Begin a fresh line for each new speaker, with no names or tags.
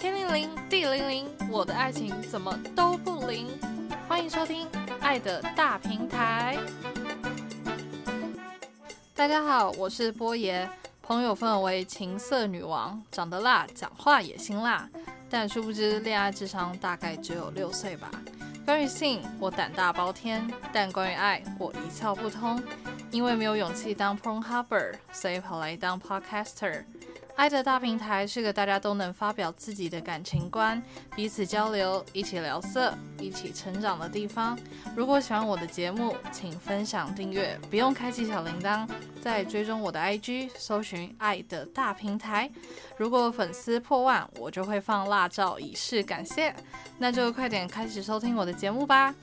天灵灵，地灵灵，我的爱情怎么都不灵？欢迎收听《爱的大平台》。大家好，我是波爷，朋友分为情色女王，长得辣，讲话也辛辣，但殊不知恋爱智商大概只有六岁吧。关于性，我胆大包天；但关于爱，我一窍不通。因为没有勇气当 Pornhubber，所以跑来当 Podcaster。爱的大平台是个大家都能发表自己的感情观、彼此交流、一起聊色、一起成长的地方。如果喜欢我的节目，请分享订阅，不用开启小铃铛，再追踪我的 IG，搜寻爱的大平台。如果粉丝破万，我就会放辣照以示感谢。那就快点开始收听我的节目吧。